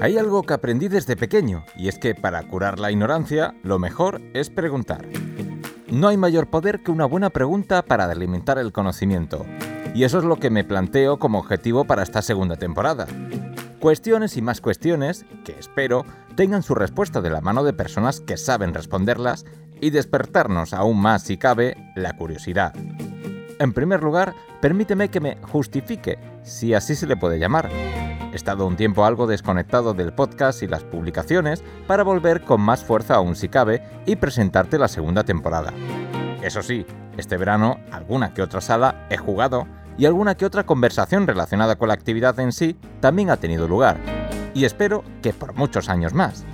Hay algo que aprendí desde pequeño, y es que para curar la ignorancia, lo mejor es preguntar. No hay mayor poder que una buena pregunta para delimitar el conocimiento. Y eso es lo que me planteo como objetivo para esta segunda temporada. Cuestiones y más cuestiones que espero tengan su respuesta de la mano de personas que saben responderlas y despertarnos aún más, si cabe, la curiosidad. En primer lugar, permíteme que me justifique, si así se le puede llamar. He estado un tiempo algo desconectado del podcast y las publicaciones para volver con más fuerza aún si cabe y presentarte la segunda temporada. Eso sí, este verano alguna que otra sala he jugado y alguna que otra conversación relacionada con la actividad en sí también ha tenido lugar. Y espero que por muchos años más.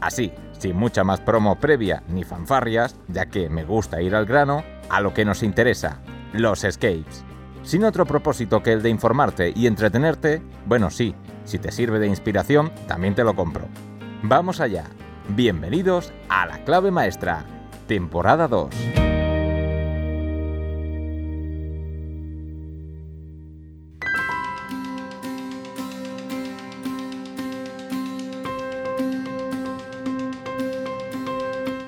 Así, sin mucha más promo previa ni fanfarrias, ya que me gusta ir al grano, a lo que nos interesa, los escapes. Sin otro propósito que el de informarte y entretenerte, bueno sí, si te sirve de inspiración, también te lo compro. Vamos allá. Bienvenidos a La Clave Maestra, temporada 2.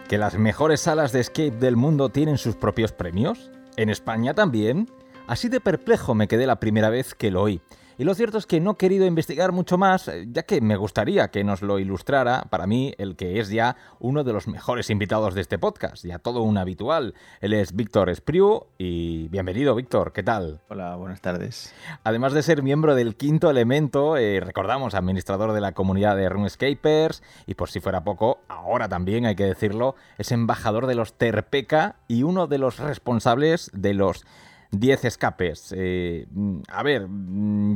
¿Que las mejores salas de escape del mundo tienen sus propios premios? ¿En España también? Así de perplejo me quedé la primera vez que lo oí. Y lo cierto es que no he querido investigar mucho más, eh, ya que me gustaría que nos lo ilustrara, para mí, el que es ya uno de los mejores invitados de este podcast, ya todo un habitual. Él es Víctor Espriu y bienvenido, Víctor, ¿qué tal? Hola, buenas tardes. Además de ser miembro del Quinto Elemento, eh, recordamos, administrador de la comunidad de RuneScapers y por si fuera poco, ahora también hay que decirlo, es embajador de los Terpeca y uno de los responsables de los 10 escapes. Eh, a ver,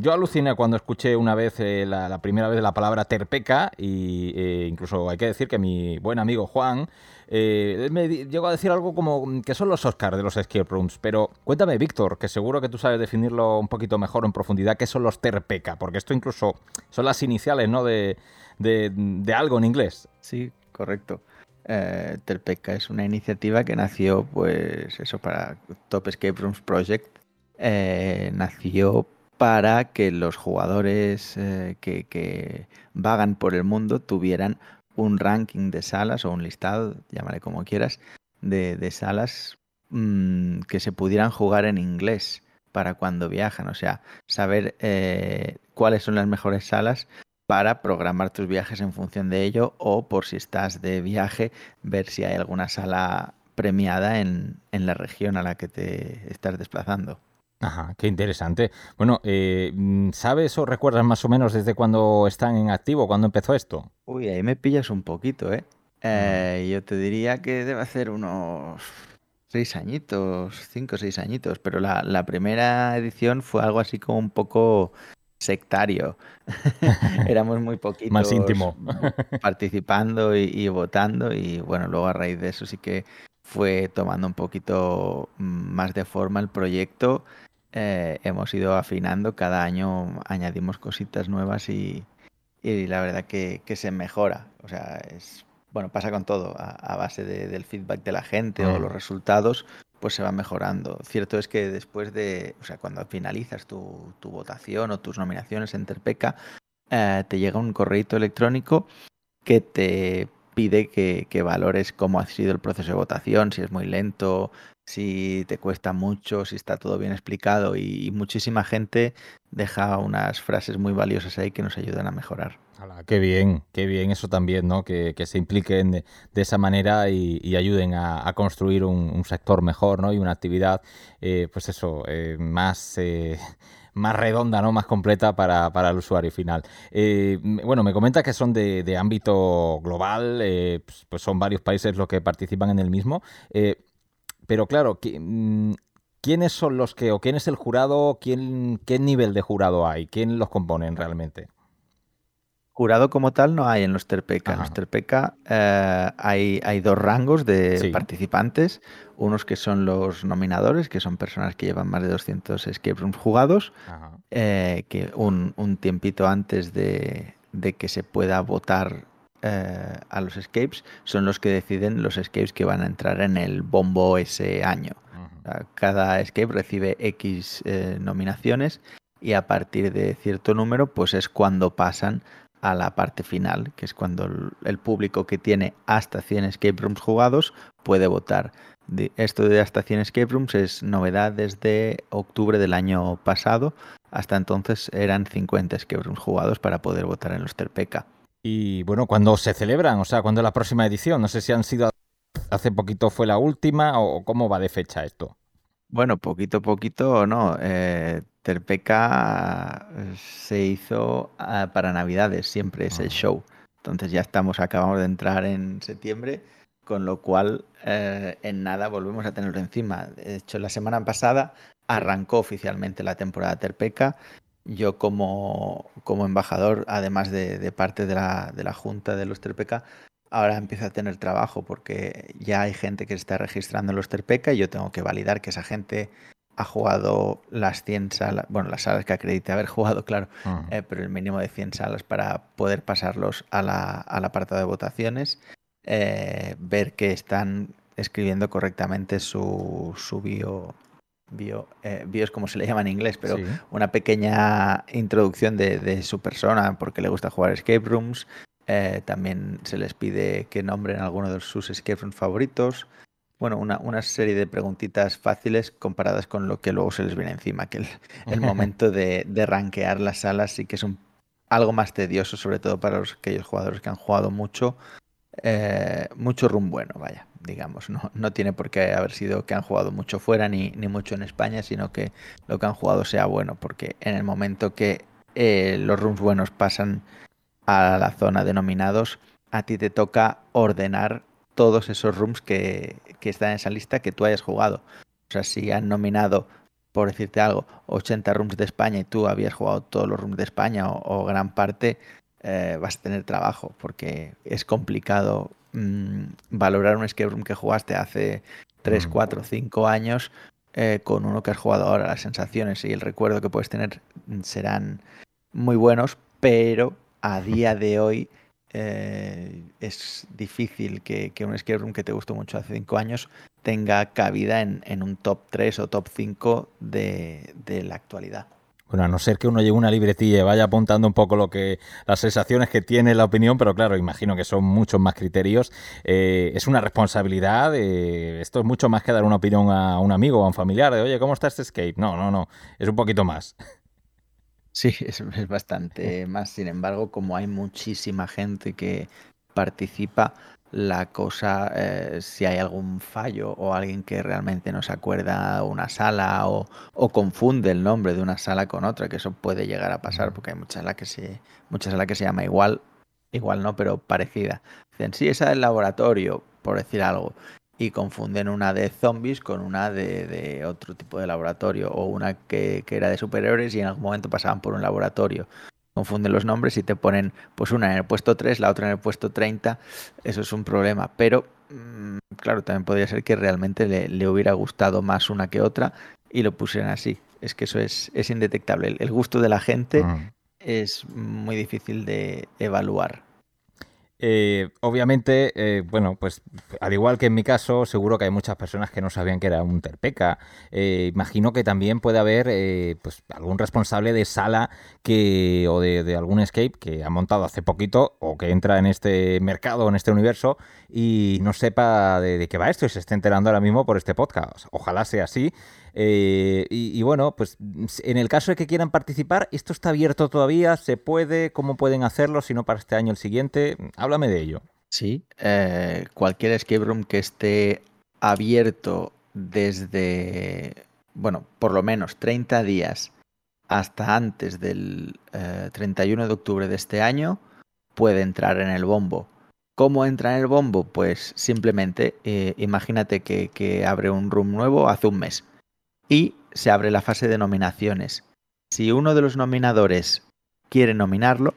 yo aluciné cuando escuché una vez, eh, la, primera vez la palabra terpeca, y eh, incluso hay que decir que mi buen amigo Juan me llegó a decir algo como que son los Oscars de los escape rooms. Pero cuéntame, Víctor, que seguro que tú sabes definirlo un poquito mejor en profundidad, qué son los terpeca, porque esto incluso son las iniciales, ¿no? De, de, de algo en inglés. Sí, correcto eh, es una iniciativa que nació, pues eso, para Top Escape Rooms Project. Eh, nació para que los jugadores eh, que, vagan por el mundo tuvieran un ranking de salas o un listado, llámale como quieras, de, salas mm, que se pudieran jugar en inglés para cuando viajan. O sea, saber eh, cuáles son las mejores salas para programar tus viajes en función de ello o por si estás de viaje, ver si hay alguna sala premiada en, la región a la que te estás desplazando. Ajá, qué interesante. Bueno, eh, ¿sabes o recuerdas más o menos desde cuándo están en activo, cuándo empezó esto? Uy, ahí me pillas un poquito, ¿eh? eh yo te diría que debe hacer unos seis añitos, cinco o seis añitos, pero la, la primera edición fue algo así como un poco sectario. Éramos muy poquitos Más íntimo. participando y, votando y bueno, luego a raíz de eso sí que fue tomando un poquito más de forma el proyecto. Eh, hemos ido afinando, cada año añadimos cositas nuevas y, la verdad que, se mejora. O sea, es bueno, pasa con todo, a, base del feedback de la gente o mm. los resultados, pues se va mejorando. Cierto es que después de, o sea, cuando finalizas tu, votación o tus nominaciones en Terpeca, eh, te llega un correo electrónico que te pide que, valores cómo ha sido el proceso de votación, si es muy lento, si te cuesta mucho, si está todo bien explicado y muchísima gente deja unas frases muy valiosas ahí que nos ayudan a mejorar qué bien, qué bien eso también, ¿no? Que, se impliquen de, esa manera y, ayuden a, construir un, sector mejor, ¿no? Y una actividad, eh, pues eso, eh, más... Eh, más redonda, ¿no? más completa para, el usuario final. bueno, me comenta que son de, ámbito global, pues, pues, son varios países los que participan en el mismo. Pero claro, mm, ¿quiénes son los que, o quién es el jurado, quién, qué nivel de jurado hay, quién los componen realmente? Jurado como tal no hay en los Terpeca. En los Terpeca eh, hay, hay, dos rangos de participantes. Unos que son los nominadores, que son personas que llevan más de 200 escape rooms jugados, eh, que un, un, tiempito antes de, de, que se pueda votar eh, a los escapes, son los que deciden los escapes que van a entrar en el bombo ese año. Cada escape recibe X nominaciones y a partir de cierto número, pues es cuando pasan a la parte final, que es cuando el, público que tiene hasta 100 escape rooms jugados puede votar. esto de hasta 100 escape rooms es novedad desde octubre del año pasado. Hasta entonces eran 50 escape rooms jugados para poder votar en los Terpeca. Y bueno, ¿cuándo se celebran? O sea, ¿cuándo es la próxima edición? No sé si han sido hace poquito fue la última o cómo va de fecha esto. Bueno, poquito a poquito, no. Eh, Terpeca se hizo ah, para Navidades, siempre es el show. Entonces ya estamos, acabamos de entrar en septiembre, con lo cual eh, en nada volvemos a tenerlo encima. De hecho, la semana pasada arrancó oficialmente la temporada Terpeca. Yo como, como embajador, además de, de parte de la, de la Junta de los Terpeca, ahora empieza a tener trabajo porque ya hay gente que está registrando en los Terpeca y yo tengo que validar que esa gente ha jugado las 100 salas, bueno, las salas que acredite haber jugado, claro, eh, pero el mínimo de 100 salas para poder pasarlos a la, al apartado de votaciones, eh, ver que están escribiendo correctamente su, su bio, bio, eh, bio es como se le llama en inglés, pero una pequeña introducción de, de, su persona, porque le gusta jugar escape rooms, eh, también se les pide que nombren alguno de sus escape rooms favoritos. Bueno, una, una, serie de preguntitas fáciles comparadas con lo que luego se les viene encima, que el, momento de, de rankear las salas sí que es un, algo más tedioso, sobre todo para los, aquellos jugadores que han jugado mucho, eh, mucho room bueno, vaya, digamos. No, no tiene por qué haber sido que han jugado mucho fuera ni, ni mucho en España, sino que lo que han jugado sea bueno, porque en el momento que eh, los rooms buenos pasan a la zona de nominados, a ti te toca ordenar todos esos rooms que, están en esa lista que tú hayas jugado. O sea, si han nominado, por decirte algo, 80 rooms de España y tú habías jugado todos los rooms de España o, gran parte, eh, vas a tener trabajo porque es complicado mm, valorar un escape room que jugaste hace 3, 4, 5 años eh, con uno que has jugado ahora. Las sensaciones y el recuerdo que puedes tener serán muy buenos, pero a día de hoy eh, es difícil que, un escape room que te gustó mucho hace cinco años tenga cabida en, un top 3 o top 5 de, la actualidad. Bueno, a no ser que uno lleve una libretilla y vaya apuntando un poco lo que las sensaciones que tiene la opinión, pero claro, imagino que son muchos más criterios. Eh, es una responsabilidad. esto es mucho más que dar una opinión a un amigo o a un familiar de, oye, ¿cómo está este escape? No, no, no. Es un poquito más. Sí, es, bastante más. Sin embargo, como hay muchísima gente que participa, la cosa, eh, si hay algún fallo o alguien que realmente no se acuerda una sala o, confunde el nombre de una sala con otra, que eso puede llegar a pasar porque hay muchas salas que se, muchas salas que se llama igual, igual no, pero parecida. Dicen, sí, esa del laboratorio, por decir algo y confunden una de zombies con una de, otro tipo de laboratorio o una que, era de superiores y en algún momento pasaban por un laboratorio. Confunden los nombres y te ponen pues una en el puesto 3, la otra en el puesto 30. Eso es un problema. Pero mm, claro, también podría ser que realmente le, hubiera gustado más una que otra y lo pusieran así. Es que eso es, es indetectable. El gusto de la gente es muy difícil de evaluar. Eh, obviamente, eh, bueno, pues al igual que en mi caso, seguro que hay muchas personas que no sabían que era un Terpeca. Eh, imagino que también puede haber pues algún responsable de sala que o de, algún escape que ha montado hace poquito o que entra en este mercado, en este universo y no sepa de, de qué va esto y se esté enterando ahora mismo por este podcast. Ojalá sea así. Eh, y, bueno, pues en el caso de que quieran participar, ¿esto está abierto todavía? ¿Se puede? ¿Cómo pueden hacerlo? Si no, para este año, el siguiente. Háblame de ello. Sí, eh, cualquier escape room que esté abierto desde, bueno, por lo menos 30 días hasta antes del 31 eh, de octubre de este año, puede entrar en el bombo. ¿Cómo entra en el bombo? Pues simplemente imagínate que, que, abre un room nuevo hace un mes y se abre la fase de nominaciones. Si uno de los nominadores quiere nominarlo,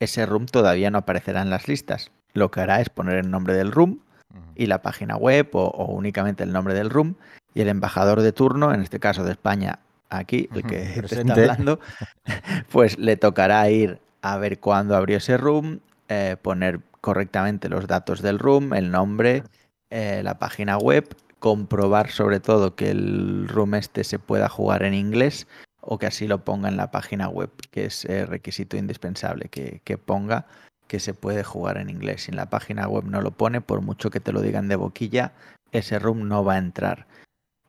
ese room todavía no aparecerá en las listas. Lo que hará es poner el nombre del room y la página web o, únicamente el nombre del room y el embajador de turno, en este caso de España, aquí, el que te está hablando, pues le tocará ir a ver cuándo abrió ese room, eh, poner correctamente los datos del room, el nombre, eh, la página web comprobar sobre todo que el room este se pueda jugar en inglés o que así lo ponga en la página web, que es eh, requisito indispensable, que, que, ponga que se puede jugar en inglés. Si en la página web no lo pone, por mucho que te lo digan de boquilla, ese room no va a entrar.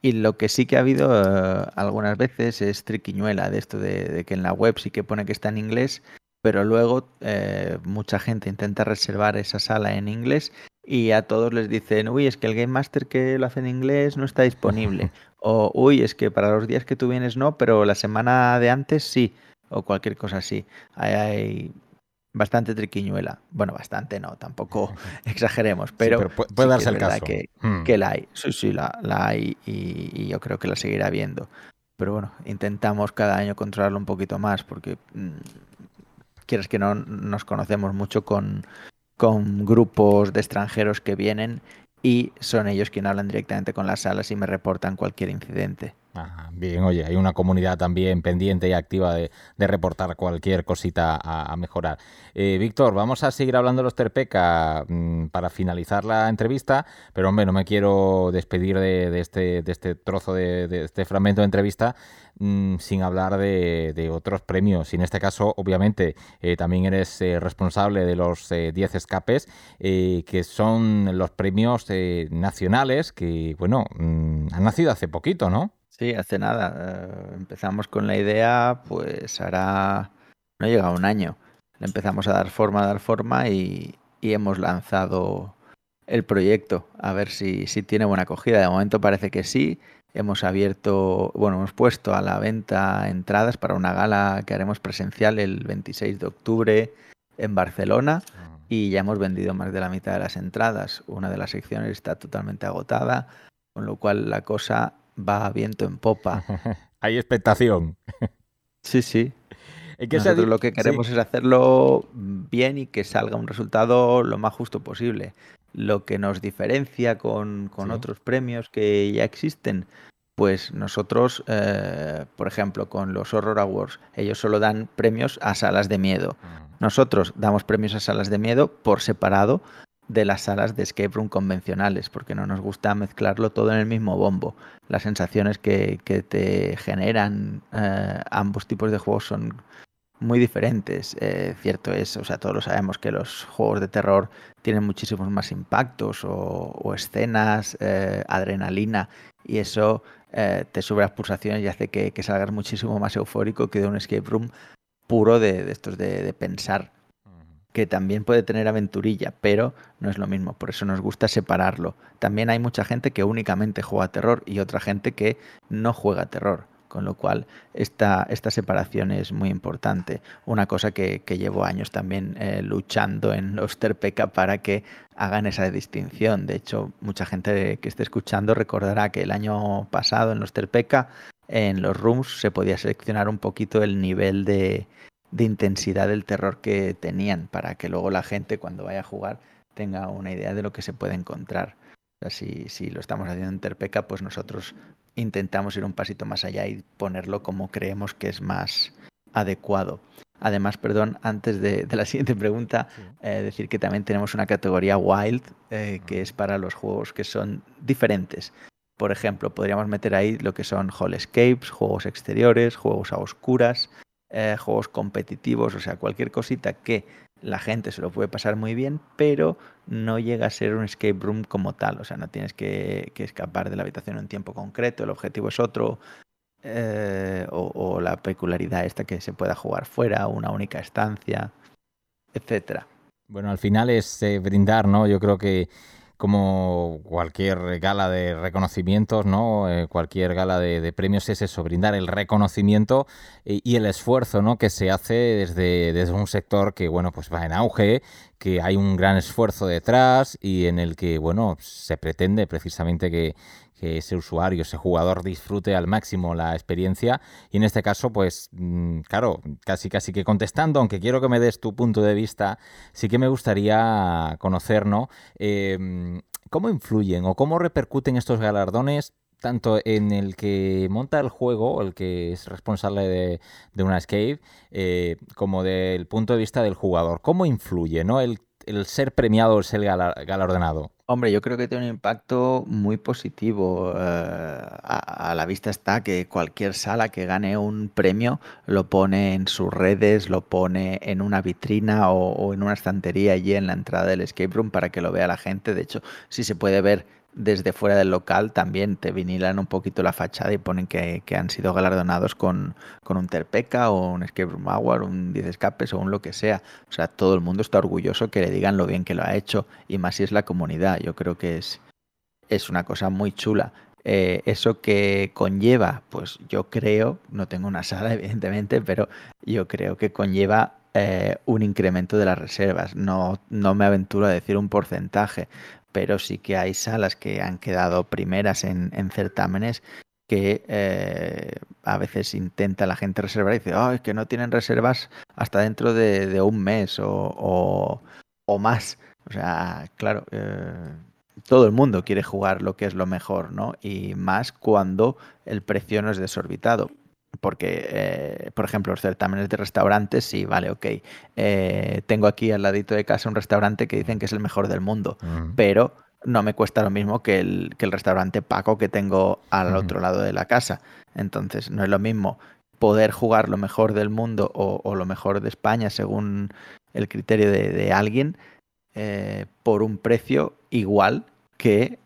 Y lo que sí que ha habido eh, algunas veces es triquiñuela de esto de, que en la web sí que pone que está en inglés, pero luego eh, mucha gente intenta reservar esa sala en inglés y a todos les dicen, uy, es que el Game Master que lo hace en inglés no está disponible. o, uy, es que para los días que tú vienes no, pero la semana de antes sí. O cualquier cosa así. hay bastante triquiñuela. Bueno, bastante no, tampoco exageremos, pero, puede, darse el caso. Hmm. Que, la hay, sí, sí, la, hay y, yo creo que la seguirá viendo. Pero bueno, intentamos cada año controlarlo un poquito más porque mm, quieres que no nos conocemos mucho con, con grupos de extranjeros que vienen y son ellos quienes hablan directamente con las salas y me reportan cualquier incidente bien, oye, hay una comunidad también pendiente y activa de, reportar cualquier cosita a, mejorar. Eh, Víctor, vamos a seguir hablando de los Terpeca mm, para finalizar la entrevista, pero hombre, no me quiero despedir de, este, de este trozo de, este fragmento de entrevista mm, sin hablar de, otros premios. Y en este caso, obviamente, eh, también eres eh, responsable de los 10 escapes, que son los premios nacionales que, bueno, mm, han nacido hace poquito, ¿no? Sí, hace nada. Eh, empezamos con la idea, pues hará. No llega a un año. Le empezamos a dar forma, a dar forma y, hemos lanzado el proyecto a ver si, si tiene buena acogida. De momento parece que sí. Hemos abierto, bueno, hemos puesto a la venta entradas para una gala que haremos presencial el 26 de octubre en Barcelona ah. y ya hemos vendido más de la mitad de las entradas. Una de las secciones está totalmente agotada, con lo cual la cosa va viento en popa. Hay expectación. sí, sí. Nosotros lo que queremos es hacerlo bien y que salga un resultado lo más justo posible. Lo que nos diferencia con, otros premios que ya existen, pues nosotros, eh, por ejemplo, con los Horror Awards, ellos solo dan premios a salas de miedo. Nosotros damos premios a salas de miedo por separado de las salas de escape room convencionales, porque no nos gusta mezclarlo todo en el mismo bombo. Las sensaciones que, te generan eh, ambos tipos de juegos son muy diferentes. Eh, cierto es, o sea, todos lo sabemos que los juegos de terror tienen muchísimos más impactos o, escenas, eh, adrenalina, y eso te sube las pulsaciones y hace que, salgas muchísimo más eufórico que de un escape room puro de, de estos de, de pensar que también puede tener aventurilla, pero no es lo mismo, por eso nos gusta separarlo. También hay mucha gente que únicamente juega terror y otra gente que no juega terror, con lo cual esta, esta separación es muy importante. Una cosa que, llevo años también eh, luchando en los Terpeca para que hagan esa distinción. De hecho, mucha gente que esté escuchando recordará que el año pasado en los Terpeca, en los rooms, se podía seleccionar un poquito el nivel de, intensidad del terror que tenían para que luego la gente cuando vaya a jugar tenga una idea de lo que se puede encontrar. Si lo estamos haciendo en Terpeca, pues nosotros intentamos ir un pasito más allá y ponerlo como creemos que es más adecuado. Además, perdón, antes de, la siguiente pregunta, eh, decir que también tenemos una categoría Wild, eh, que es para los juegos que son diferentes. Por ejemplo, podríamos meter ahí lo que son Hall Escapes, juegos exteriores, juegos a oscuras, eh, juegos competitivos, o sea, cualquier cosita que la gente se lo puede pasar muy bien, pero no llega a ser un escape room como tal, o sea, no tienes que, escapar de la habitación en un tiempo concreto, el objetivo es otro, eh, o, la peculiaridad esta que se pueda jugar fuera, una única estancia, etcétera. Bueno, al final es eh, brindar, ¿no? Yo creo que como cualquier gala de reconocimientos, ¿no? Eh, cualquier gala de, premios es eso, brindar el reconocimiento y, el esfuerzo, ¿no? Que se hace desde, desde un sector que, bueno, pues va en auge, que hay un gran esfuerzo detrás y en el que, bueno, se pretende precisamente que, que ese usuario, ese jugador disfrute al máximo la experiencia. Y en este caso, pues, mm, claro, casi casi que contestando, aunque quiero que me des tu punto de vista, sí que me gustaría conocer, ¿no? Em, ¿Cómo influyen o cómo repercuten estos galardones tanto en el que monta el juego, el que es responsable de, una escape, eh, como del punto de vista del jugador. ¿Cómo influye ¿no? el, ser premiado o ser galardonado? Hombre, yo creo que tiene un impacto muy positivo. Eh, a, la vista está que cualquier sala que gane un premio lo pone en sus redes, lo pone en una vitrina o, o en una estantería allí en la entrada del escape room para que lo vea la gente. De hecho, sí se puede ver desde fuera del local también te vinilan un poquito la fachada y ponen que, han sido galardonados con, un Terpeca o un Escape Room Award, un 10 escapes o un lo que sea. O sea, todo el mundo está orgulloso que le digan lo bien que lo ha hecho y más si es la comunidad. Yo creo que es, es una cosa muy chula. Eh, eso que conlleva, pues yo creo, no tengo una sala evidentemente, pero yo creo que conlleva eh, un incremento de las reservas. No, no me aventuro a decir un porcentaje, pero sí que hay salas que han quedado primeras en, certámenes que eh, a veces intenta la gente reservar y dice, oh, es que no tienen reservas hasta dentro de, un mes o, más. O sea, claro, eh, todo el mundo quiere jugar lo que es lo mejor, ¿no? Y más cuando el precio no es desorbitado. Porque, eh, por ejemplo, los certámenes de restaurantes, sí, vale, ok. Eh, tengo aquí al ladito de casa un restaurante que dicen que es el mejor del mundo, pero no me cuesta lo mismo que el, que el restaurante Paco que tengo al otro lado de la casa. Entonces, no es lo mismo poder jugar lo mejor del mundo o, lo mejor de España según el criterio de, alguien eh, por un precio igual que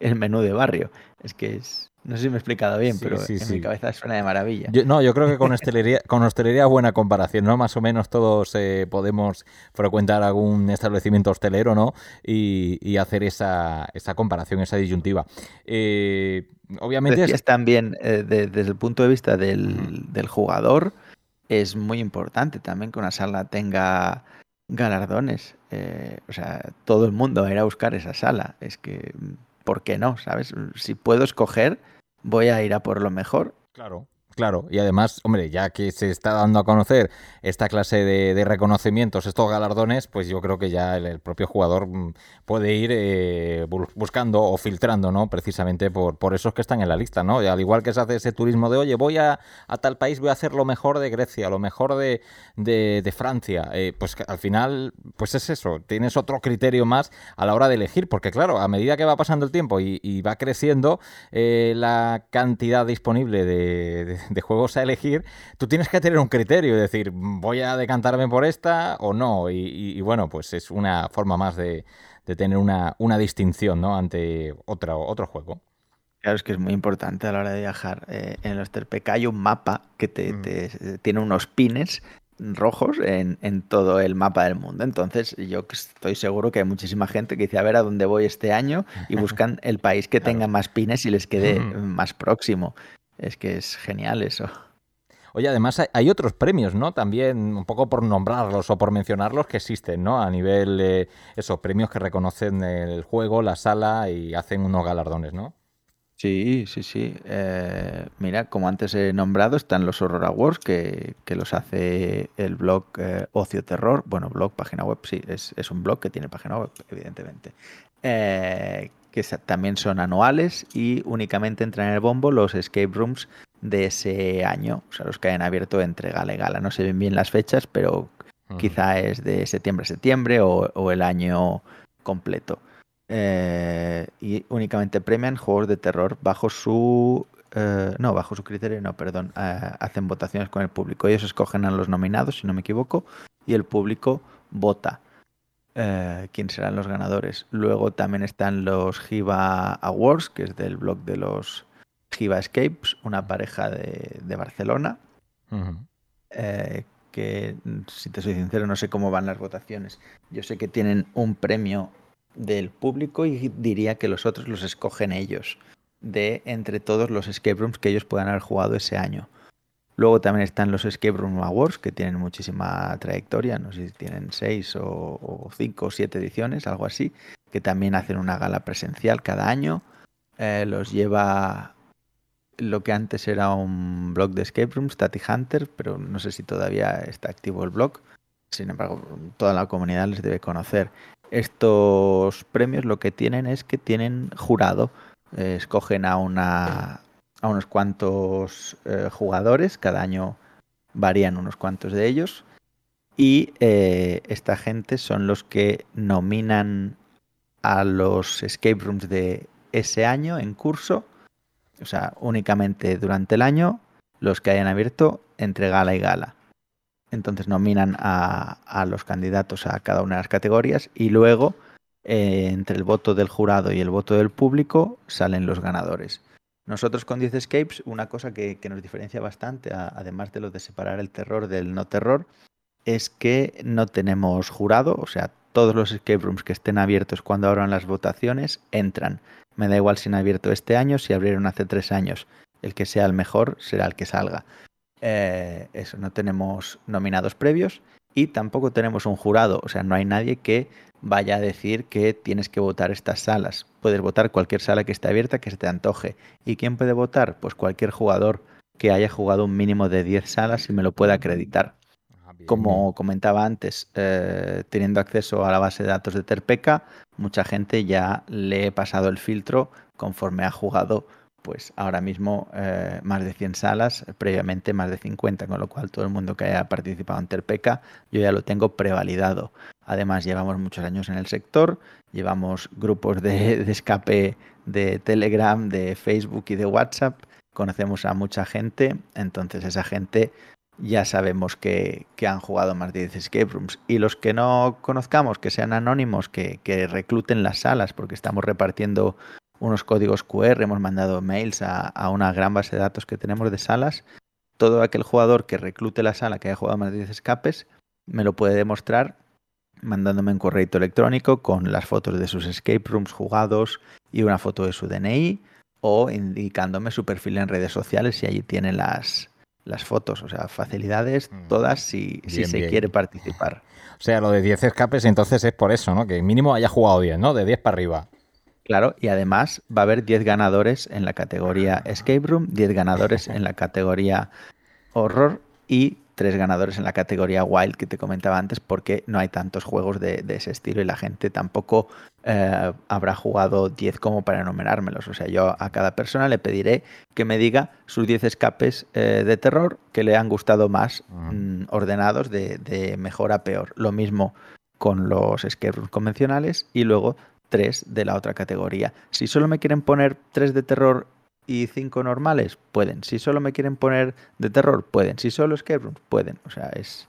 el menú de barrio. Es que es, no sé si me he explicado bien, pero en mi cabeza suena de maravilla. no, yo creo que con hostelería, con hostelería buena comparación, ¿no? Más o menos todos eh, podemos frecuentar algún establecimiento hostelero, ¿no? Y, hacer esa, esa, comparación, esa disyuntiva. Eh, obviamente... es... también, eh, desde el punto de vista del, jugador, es muy importante también que una sala tenga galardones. o sea, todo el mundo va a ir a buscar esa sala. Es que ¿por qué no? ¿Sabes? Si puedo escoger, voy a ir a por lo mejor. Claro. Claro, y además, hombre, ya que se está dando a conocer esta clase de, reconocimientos, estos galardones, pues yo creo que ya el, propio jugador mm, puede ir eh, buscando o filtrando, ¿no? Precisamente por, por esos que están en la lista, ¿no? Y al igual que se hace ese turismo de, oye, voy a, tal país, voy a hacer lo mejor de Grecia, lo mejor de, de, Francia, eh, pues al final, pues es eso, tienes otro criterio más a la hora de elegir, porque claro, a medida que va pasando el tiempo y, va creciendo eh, la cantidad disponible de juegos a elegir, tú tienes que tener un criterio, es decir, voy a decantarme por esta o no. Y, bueno, pues es una forma más de, tener una, una, distinción ¿no? ante otro, otro juego. Claro, es que es muy importante a la hora de viajar. Eh, en el Osterpek hay un mapa que te, mm. tiene unos pines rojos en, en, todo el mapa del mundo. Entonces, yo estoy seguro que hay muchísima gente que dice a ver a dónde voy este año y buscan el país que tenga más pines y les quede más próximo. Es que es genial eso. Oye, además hay, otros premios, ¿no? También, un poco por nombrarlos o por mencionarlos, que existen, ¿no? A nivel, eh, esos premios que reconocen el juego, la sala y hacen unos galardones, ¿no? Sí, sí, sí. Eh, mira, como antes he nombrado, están los Horror Awards, que, los hace el blog eh, Ocio Terror. Bueno, blog, página web, sí, es, es, un blog que tiene página web, evidentemente. Que también son anuales y únicamente entran en el bombo los escape rooms de ese año, o sea, los que hayan abierto entre gala y gala. No se ven bien las fechas, pero quizá es de septiembre a septiembre o, el año completo. Eh, y únicamente premian juegos de terror bajo su eh, no, bajo su criterio, no, perdón. Eh, hacen votaciones con el público. Ellos escogen a los nominados, si no me equivoco, y el público vota. Eh, quién serán los ganadores. Luego también están los Giva Awards, que es del blog de los Giva Escapes, una pareja de, Barcelona. Eh, que, si te soy sincero, no sé cómo van las votaciones. Yo sé que tienen un premio del público y diría que los otros los escogen ellos, de entre todos los escape rooms que ellos puedan haber jugado ese año. Luego también están los Escape Room Awards, que tienen muchísima trayectoria, no sé si tienen seis o, cinco o siete ediciones, algo así, que también hacen una gala presencial cada año. Eh, los lleva lo que antes era un blog de escape rooms, Tati Hunter, pero no sé si todavía está activo el blog. Sin embargo, toda la comunidad les debe conocer. Estos premios lo que tienen es que tienen jurado. Eh, escogen a una, a unos cuantos eh, jugadores, cada año varían unos cuantos de ellos, y eh, esta gente son los que nominan a los escape rooms de ese año en curso, o sea, únicamente durante el año, los que hayan abierto entre gala y gala. Entonces nominan a, los candidatos a cada una de las categorías y luego, eh, entre el voto del jurado y el voto del público, salen los ganadores. Nosotros con 10 Escapes, una cosa que, nos diferencia bastante, además de lo de separar el terror del no terror, es que no tenemos jurado, o sea, todos los escape rooms que estén abiertos cuando abran las votaciones entran. Me da igual si han abierto este año, si abrieron hace tres años. El que sea el mejor será el que salga. Eh, eso, no tenemos nominados previos y tampoco tenemos un jurado, o sea, no hay nadie que vaya a decir que tienes que votar estas salas. Puedes votar cualquier sala que esté abierta que se te antoje. ¿Y quién puede votar? Pues cualquier jugador que haya jugado un mínimo de 10 salas y me lo pueda acreditar. Ah, Como comentaba antes, eh, teniendo acceso a la base de datos de Terpeca, mucha gente ya le he pasado el filtro conforme ha jugado pues ahora mismo eh, más de 100 salas, previamente más de 50, con lo cual todo el mundo que haya participado en Terpeca, yo ya lo tengo prevalidado. Además, llevamos muchos años en el sector, llevamos grupos de, escape de Telegram, de Facebook y de WhatsApp, conocemos a mucha gente, entonces esa gente ya sabemos que, han jugado más de 10 escape rooms. Y los que no conozcamos, que sean anónimos, que, que recluten las salas, porque estamos repartiendo unos códigos QR, hemos mandado mails a, una gran base de datos que tenemos de salas. Todo aquel jugador que reclute la sala que haya jugado más de 10 escapes me lo puede demostrar mandándome un correo electrónico con las fotos de sus escape rooms jugados y una foto de su DNI o indicándome su perfil en redes sociales si allí tiene las, las fotos. O sea, facilidades mm. todas si, si se quiere participar. O sea, lo de 10 escapes entonces es por eso, ¿no? Que mínimo haya jugado 10, ¿no? De 10 para arriba. Claro, y además va a haber 10 ganadores en la categoría Escape Room, 10 ganadores en la categoría Horror y 3 ganadores en la categoría Wild que te comentaba antes porque no hay tantos juegos de, ese estilo y la gente tampoco eh, habrá jugado 10 como para enumerármelos. O sea, yo a cada persona le pediré que me diga sus 10 escapes eh, de terror que le han gustado más mm, ordenados de, de mejor a peor. Lo mismo con los escape rooms convencionales y luego tres de la otra categoría. Si solo me quieren poner tres de terror y cinco normales, pueden. Si solo me quieren poner de terror, pueden. Si solo escape rooms, pueden. O sea, es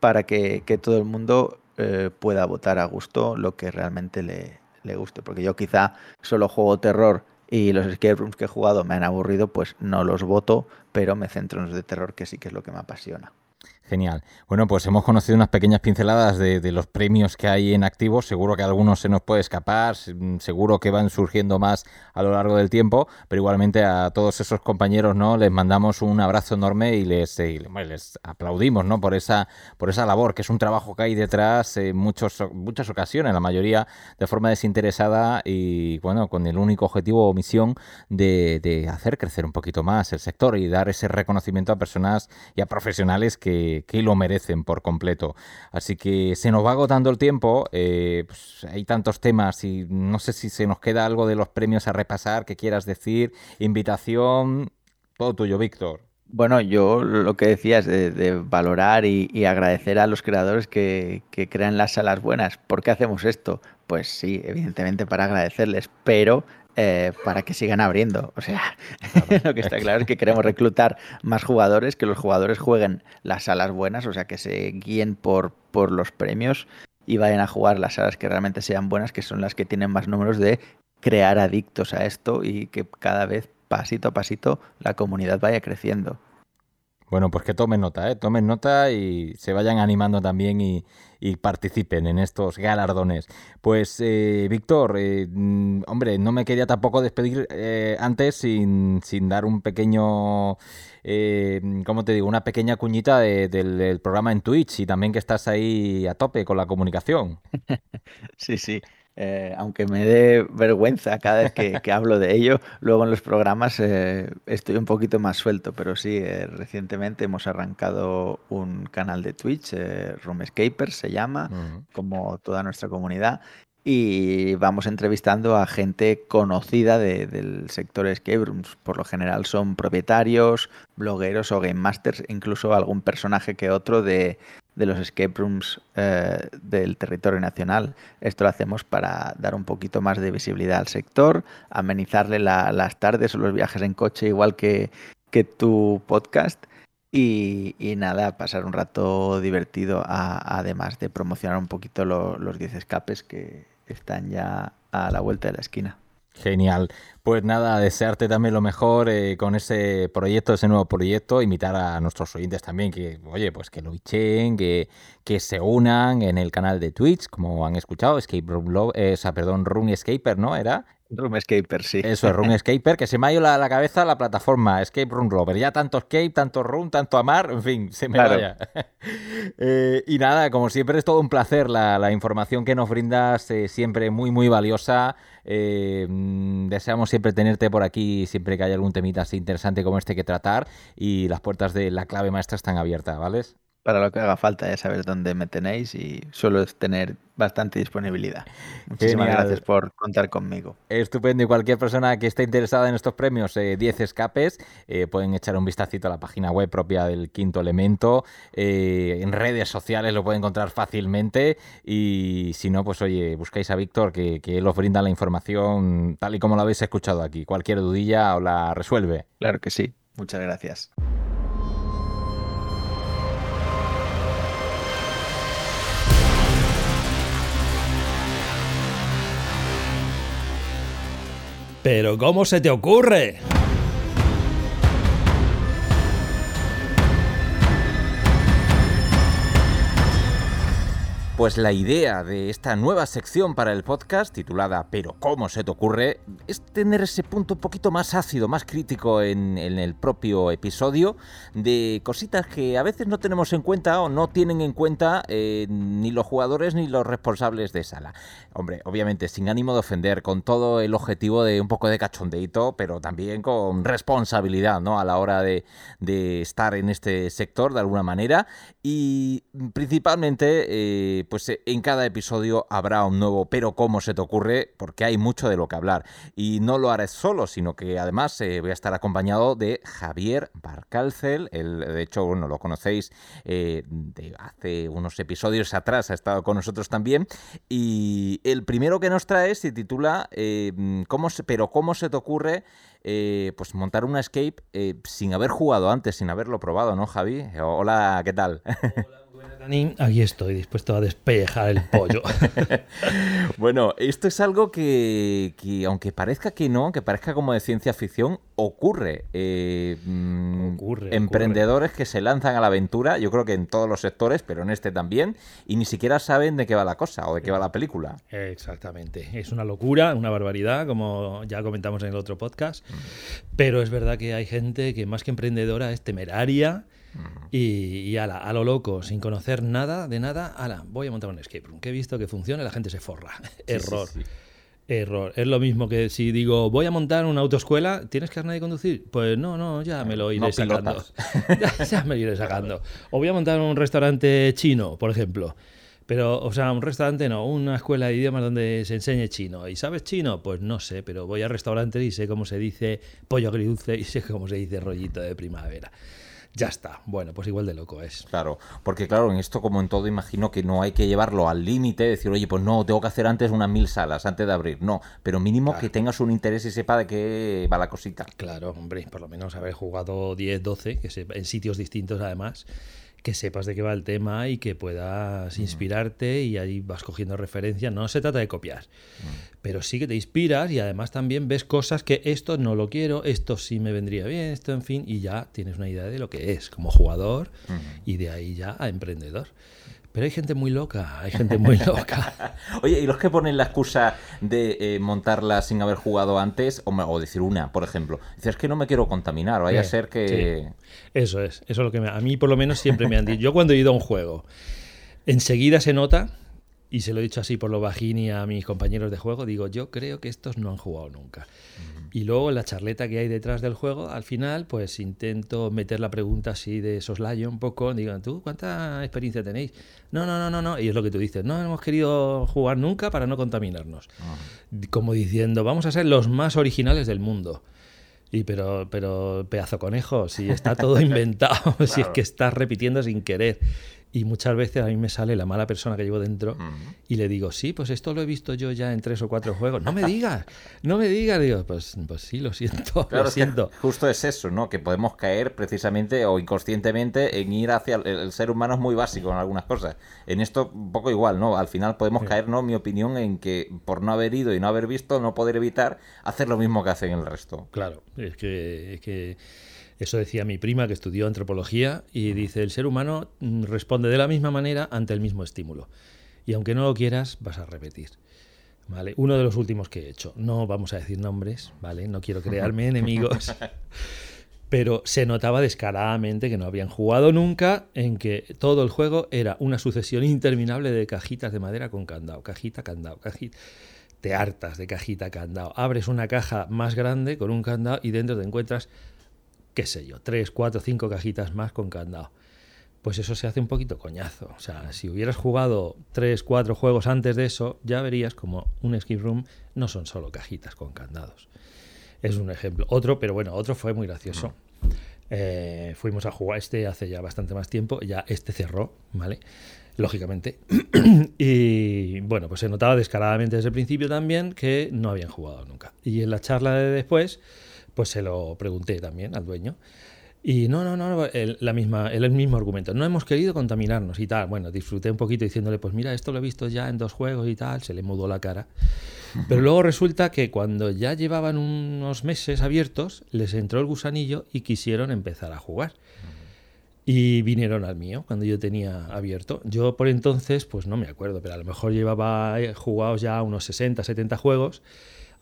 para que, todo el mundo eh, pueda votar a gusto lo que realmente le, le guste. Porque yo quizá solo juego terror y los escape rooms que he jugado me han aburrido, pues no los voto, pero me centro en los de terror, que sí que es lo que me apasiona. Genial. Bueno, pues hemos conocido unas pequeñas pinceladas de, los premios que hay en activo. Seguro que algunos se nos puede escapar, seguro que van surgiendo más a lo largo del tiempo, pero igualmente a todos esos compañeros, ¿no? Les mandamos un abrazo enorme y les, eh, les aplaudimos, ¿no? Por esa, por esa labor, que es un trabajo que hay detrás en muchos, muchas ocasiones, la mayoría de forma desinteresada y, bueno, con el único objetivo o misión de, de hacer crecer un poquito más el sector y dar ese reconocimiento a personas y a profesionales que que, lo merecen por completo. Así que se nos va agotando el tiempo, eh, pues hay tantos temas y no sé si se nos queda algo de los premios a repasar que quieras decir, invitación, todo tuyo, Víctor. Bueno, yo lo que decías de, de valorar y, agradecer a los creadores que, que, crean las salas buenas. ¿Por qué hacemos esto? Pues sí, evidentemente para agradecerles, pero eh, para que sigan abriendo. O sea, lo que está claro es que queremos reclutar más jugadores, que los jugadores jueguen las salas buenas, o sea, que se guíen por, por los premios y vayan a jugar las salas que realmente sean buenas, que son las que tienen más números de crear adictos a esto y que cada vez pasito a pasito la comunidad vaya creciendo. Bueno, pues que tomen nota, ¿eh? tomen nota y se vayan animando también y, participen en estos galardones. Pues, eh, Víctor, eh, mm, hombre, no me quería tampoco despedir eh, antes sin, sin, dar un pequeño, ¿cómo te digo? Una pequeña cuñita del programa en Twitch y también que estás ahí a tope con la comunicación. sí, sí. Eh, aunque me dé vergüenza cada vez que, hablo de ello, luego en los programas eh, estoy un poquito más suelto, pero sí, eh, recientemente hemos arrancado un canal de Twitch, Roomscapers se llama, como toda nuestra comunidad, y vamos entrevistando a gente conocida del sector escape rooms. Por lo general son propietarios, blogueros o game masters, incluso algún personaje que otro de, de los escape rooms eh, del territorio nacional. Esto lo hacemos para dar un poquito más de visibilidad al sector, amenizarle las tardes o los viajes en coche, igual que, que tu podcast. Y, nada, pasar un rato divertido, además de promocionar un poquito los 10 escapes que están ya a la vuelta de la esquina. Genial. Pues nada, desearte también lo mejor eh, con ese proyecto, ese nuevo proyecto, invitar a nuestros oyentes también que, oye, pues que lo echen, que, que se unan en el canal de Twitch, como han escuchado, Escape Room Love, eh, perdón, Room Escaper, ¿no? Era Escaper, sí. Eso es, Room Escaper, que se me ha ido la, la cabeza la plataforma Escape Room Rover. Ya tanto Escape, tanto Room, tanto Amar, en fin, se me vaya. Eh, y nada, como siempre es todo un placer la, información que nos brindas, eh, siempre muy, muy valiosa. Eh, mm, deseamos siempre tenerte por aquí, siempre que haya algún temita así interesante como este que tratar. Y las puertas de la clave maestra están abiertas, ¿vale? Para lo que haga falta, ya sabes dónde me tenéis y suelo tener bastante disponibilidad. Muchísimas gracias por contar conmigo. Estupendo. Y cualquier persona que esté interesada en estos premios, 10 eh, escapes, eh, pueden echar un vistacito a la página web propia del Quinto Elemento. Eh, en redes sociales lo pueden encontrar fácilmente. Y si no, pues oye, buscáis a Víctor, que, que él os brinda la información tal y como lo habéis escuchado aquí. Cualquier dudilla o la resuelve. Claro que sí. Muchas gracias. Pero ¿cómo se te ocurre? Pues la idea de esta nueva sección para el podcast, titulada Pero ¿cómo se te ocurre?, es tener ese punto un poquito más ácido, más crítico en, el propio episodio, de cositas que a veces no tenemos en cuenta o no tienen en cuenta eh, ni los jugadores ni los responsables de sala. Hombre, obviamente sin ánimo de ofender, con todo el objetivo de un poco de cachondeito, pero también con responsabilidad, ¿no? A la hora de, estar en este sector de alguna manera y principalmente... Eh, pues eh, en cada episodio habrá un nuevo pero cómo se te ocurre, porque hay mucho de lo que hablar. Y no lo haré solo, sino que además eh, voy a estar acompañado de Javier Barcalcel. El, de hecho, bueno, lo conocéis eh, de hace unos episodios atrás, ha estado con nosotros también. Y el primero que nos trae se titula ¿cómo Pero cómo se te ocurre pues montar una escape sin haber jugado antes, sin haberlo probado, ¿no, Javi? Hola, ¿qué tal? Hola aquí estoy dispuesto a despejar el pollo. bueno, esto es algo que, aunque parezca que no, que parezca como de ciencia ficción, ocurre. Eh, mm, ocurre emprendedores que se lanzan a la aventura, yo creo que en todos los sectores, pero en este también, y ni siquiera saben de qué va la cosa o de qué va la película. Exactamente. Es una locura, una barbaridad, como ya comentamos en el otro podcast. Pero es verdad que hay gente que más que emprendedora es temeraria y, ala, a lo loco, sin conocer nada de nada, ala, voy a montar un escape room. Que he visto que funciona y la gente se forra. Error. Error. Es lo mismo que si digo, voy a montar una autoescuela, ¿tienes carnet de conducir? Pues no, no, ya me lo iré sacando. ya, me lo iré sacando. O voy a montar un restaurante chino, por ejemplo. Pero, o sea, un restaurante no, una escuela de idiomas donde se enseñe chino. ¿Y sabes chino? Pues no sé, pero voy al restaurante y sé cómo se dice pollo agridulce y sé cómo se dice rollito de primavera ya está. Bueno, pues igual de loco es. Claro, porque claro, en esto como en todo imagino que no hay que llevarlo al límite, decir, oye, pues no, tengo que hacer antes unas mil salas antes de abrir. No, pero mínimo que tengas un interés y sepa de qué va la cosita. Claro, hombre, por lo menos haber jugado 10, 12, que sepa, en sitios distintos además que sepas de qué va el tema y que puedas inspirarte y ahí vas cogiendo referencia. No se trata de copiar, pero sí que te inspiras y además también ves cosas que esto no lo quiero, esto sí me vendría bien, esto en fin, y ya tienes una idea de lo que es como jugador y de ahí ya a emprendedor. Pero hay gente muy loca, hay gente muy loca. Oye, ¿y los que ponen la excusa de eh, montarla sin haber jugado antes? O, decir una, por ejemplo. Dices, es que no me quiero contaminar, vaya a ser que... Eso es, eso es lo que a mí por lo menos siempre me han dicho. Yo cuando he ido a un juego, enseguida se nota, y se lo he dicho así por lo bajini a mis compañeros de juego, digo, yo creo que estos no han jugado nunca. Y luego la charleta que hay detrás del juego, al final, pues intento meter la pregunta así de soslayo un poco. Digo, ¿tú cuánta experiencia tenéis? No, no, no, no, no. Y es lo que tú dices, no hemos querido jugar nunca para no contaminarnos. Como diciendo, vamos a ser los más originales del mundo. Y pero, pero pedazo conejo, si está todo inventado, si es que estás repitiendo sin querer. Y muchas veces a mí me sale la mala persona que llevo dentro y le digo, sí, pues esto lo he visto yo ya en tres o cuatro juegos. No me digas, no me digas. Digo, pues, pues sí, lo siento, lo siento. justo es eso, ¿no? Que podemos caer precisamente o inconscientemente en ir hacia el, ser humano es muy básico en algunas cosas. En esto un poco igual, ¿no? Al final podemos caer, ¿no? Mi opinión en que por no haber ido y no haber visto, no poder evitar hacer lo mismo que hacen el resto. Claro, es que, es que eso decía mi prima que estudió antropología y dice, el ser humano mm, responde de la misma manera ante el mismo estímulo. Y aunque no lo quieras, vas a repetir. ¿Vale? Uno de los últimos que he hecho, no vamos a decir nombres, ¿vale? No quiero crearme enemigos, pero se notaba descaradamente que no habían jugado nunca en que todo el juego era una sucesión interminable de cajitas de madera con candado, cajita, candado, cajita. Te hartas de cajita, candado. Abres una caja más grande con un candado y dentro te encuentras qué sé yo, tres, cuatro, cinco cajitas más con candado. Pues eso se hace un poquito coñazo. O sea, si hubieras jugado tres, cuatro juegos antes de eso, ya verías como un escape room no son solo cajitas con candados. Es un ejemplo. Otro, pero bueno, otro fue muy gracioso. Eh, fuimos a jugar este hace ya bastante más tiempo, ya este cerró, ¿vale? Lógicamente. y bueno, pues se notaba descaradamente desde el principio también que no habían jugado nunca. Y en la charla de después pues se lo pregunté también al dueño. Y no, no, no, el, la misma, el, mismo argumento. No hemos querido contaminarnos y tal. Bueno, disfruté un poquito diciéndole, pues mira, esto lo he visto ya en dos juegos y tal. Se le mudó la cara. Pero luego resulta que cuando ya llevaban unos meses abiertos, les entró el gusanillo y quisieron empezar a jugar. Y vinieron al mío cuando yo tenía abierto. Yo por entonces, pues no me acuerdo, pero a lo mejor llevaba eh, jugados ya unos 60, 70 juegos.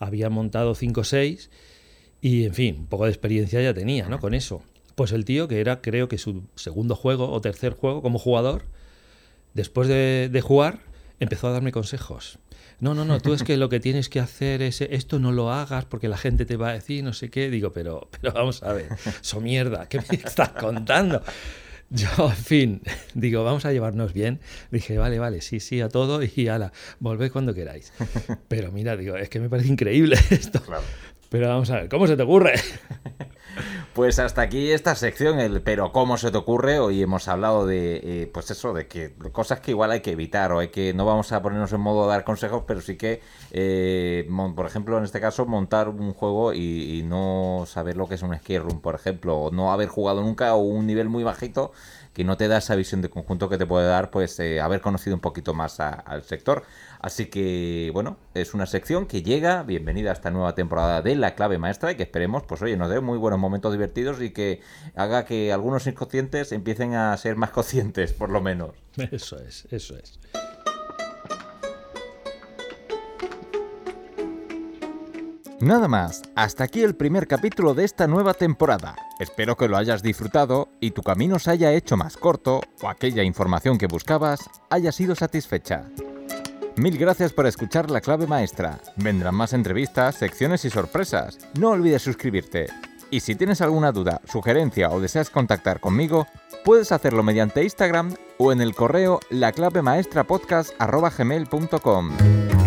Había montado 5 o 6 y en fin, un poco de experiencia ya tenía, ¿no? Con eso. Pues el tío, que era creo que su segundo juego o tercer juego como jugador, después de, jugar, empezó a darme consejos. No, no, no, tú es que lo que tienes que hacer es esto no lo hagas porque la gente te va a decir no sé qué. Digo, pero, pero vamos a ver, so mierda, ¿qué me estás contando? Yo, en fin, digo, vamos a llevarnos bien. Dije, vale, vale, sí, sí, a todo y ala, volved cuando queráis. Pero mira, digo, es que me parece increíble esto. Claro. Pero vamos a ver, ¿cómo se te ocurre? Pues hasta aquí esta sección, el pero cómo se te ocurre. Hoy hemos hablado de, eh, pues eso, de que cosas que igual hay que evitar o hay que, no vamos a ponernos en modo de dar consejos, pero sí que, eh, por ejemplo, en este caso, montar un juego y, no saber lo que es un escape room, por ejemplo, o no haber jugado nunca o un nivel muy bajito que no te da esa visión de conjunto que te puede dar, pues, eh, haber conocido un poquito más al sector. Así que, bueno, es una sección que llega. Bienvenida a esta nueva temporada de La Clave Maestra y que esperemos, pues oye, nos dé muy buenos momentos divertidos y que haga que algunos inconscientes empiecen a ser más conscientes, por lo menos. Eso es, eso es. Nada más, hasta aquí el primer capítulo de esta nueva temporada. Espero que lo hayas disfrutado y tu camino se haya hecho más corto o aquella información que buscabas haya sido satisfecha. Mil gracias por escuchar La Clave Maestra. Vendrán más entrevistas, secciones y sorpresas. No olvides suscribirte. Y si tienes alguna duda, sugerencia o deseas contactar conmigo, puedes hacerlo mediante Instagram o en el correo laclavemaestrapodcast.gmail.com.